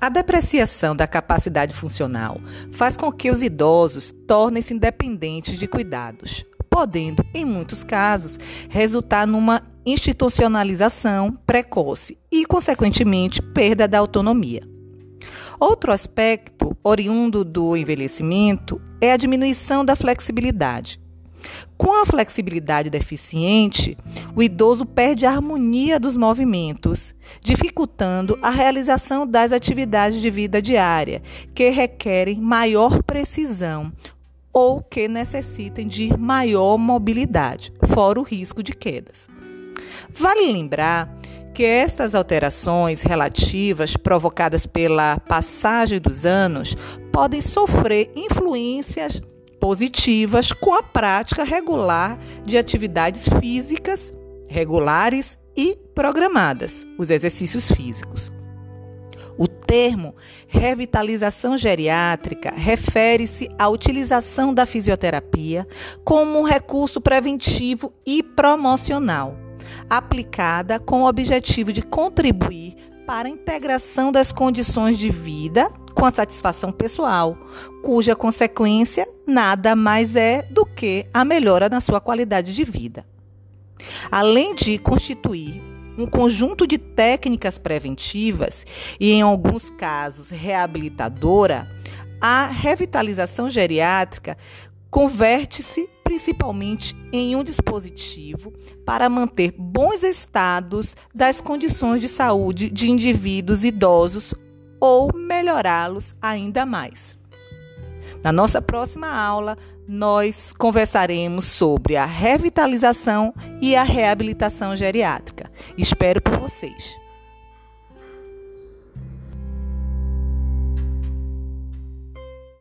A depreciação da capacidade funcional faz com que os idosos tornem-se independentes de cuidados, podendo, em muitos casos, resultar numa institucionalização precoce e, consequentemente, perda da autonomia. Outro aspecto oriundo do envelhecimento é a diminuição da flexibilidade. Com a flexibilidade deficiente, o idoso perde a harmonia dos movimentos, dificultando a realização das atividades de vida diária, que requerem maior precisão ou que necessitem de maior mobilidade, fora o risco de quedas. Vale lembrar que estas alterações relativas provocadas pela passagem dos anos podem sofrer influências positivas com a prática regular de atividades físicas regulares e programadas, os exercícios físicos. O termo revitalização geriátrica refere-se à utilização da fisioterapia como um recurso preventivo e promocional, aplicada com o objetivo de contribuir para a integração das condições de vida com a satisfação pessoal, cuja consequência nada mais é do que a melhora na sua qualidade de vida. Além de constituir um conjunto de técnicas preventivas e, em alguns casos, reabilitadora, a revitalização geriátrica converte-se principalmente em um dispositivo para manter bons estados das condições de saúde de indivíduos idosos ou melhorá-los ainda mais. Na nossa próxima aula, nós conversaremos sobre a revitalização e a reabilitação geriátrica. Espero por vocês.